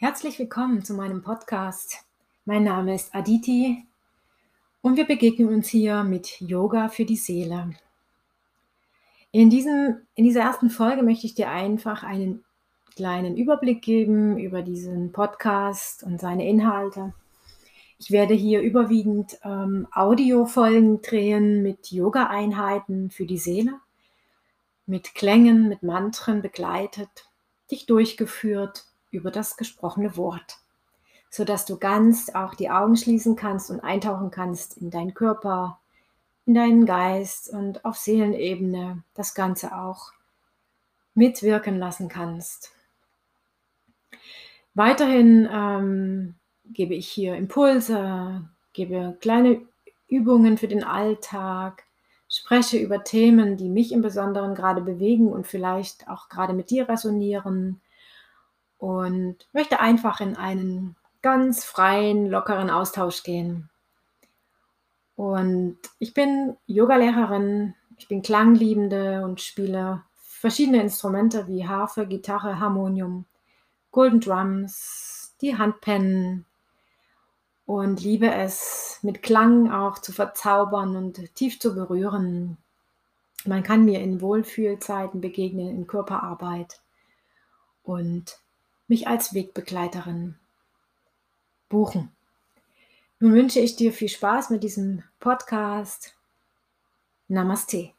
Herzlich willkommen zu meinem Podcast. Mein Name ist Aditi und wir begegnen uns hier mit Yoga für die Seele. In, diesem, in dieser ersten Folge möchte ich dir einfach einen kleinen Überblick geben über diesen Podcast und seine Inhalte. Ich werde hier überwiegend ähm, Audiofolgen drehen mit Yoga-Einheiten für die Seele, mit Klängen, mit Mantren begleitet, dich durchgeführt über das gesprochene Wort, sodass du ganz auch die Augen schließen kannst und eintauchen kannst in deinen Körper, in deinen Geist und auf Seelenebene das Ganze auch mitwirken lassen kannst. Weiterhin ähm, gebe ich hier Impulse, gebe kleine Übungen für den Alltag, spreche über Themen, die mich im Besonderen gerade bewegen und vielleicht auch gerade mit dir resonieren und möchte einfach in einen ganz freien, lockeren Austausch gehen. Und ich bin Yogalehrerin, ich bin Klangliebende und spiele verschiedene Instrumente wie Harfe, Gitarre, Harmonium, Golden Drums, die Handpennen und liebe es, mit Klang auch zu verzaubern und tief zu berühren. Man kann mir in Wohlfühlzeiten begegnen, in Körperarbeit und mich als Wegbegleiterin buchen. Nun wünsche ich dir viel Spaß mit diesem Podcast. Namaste.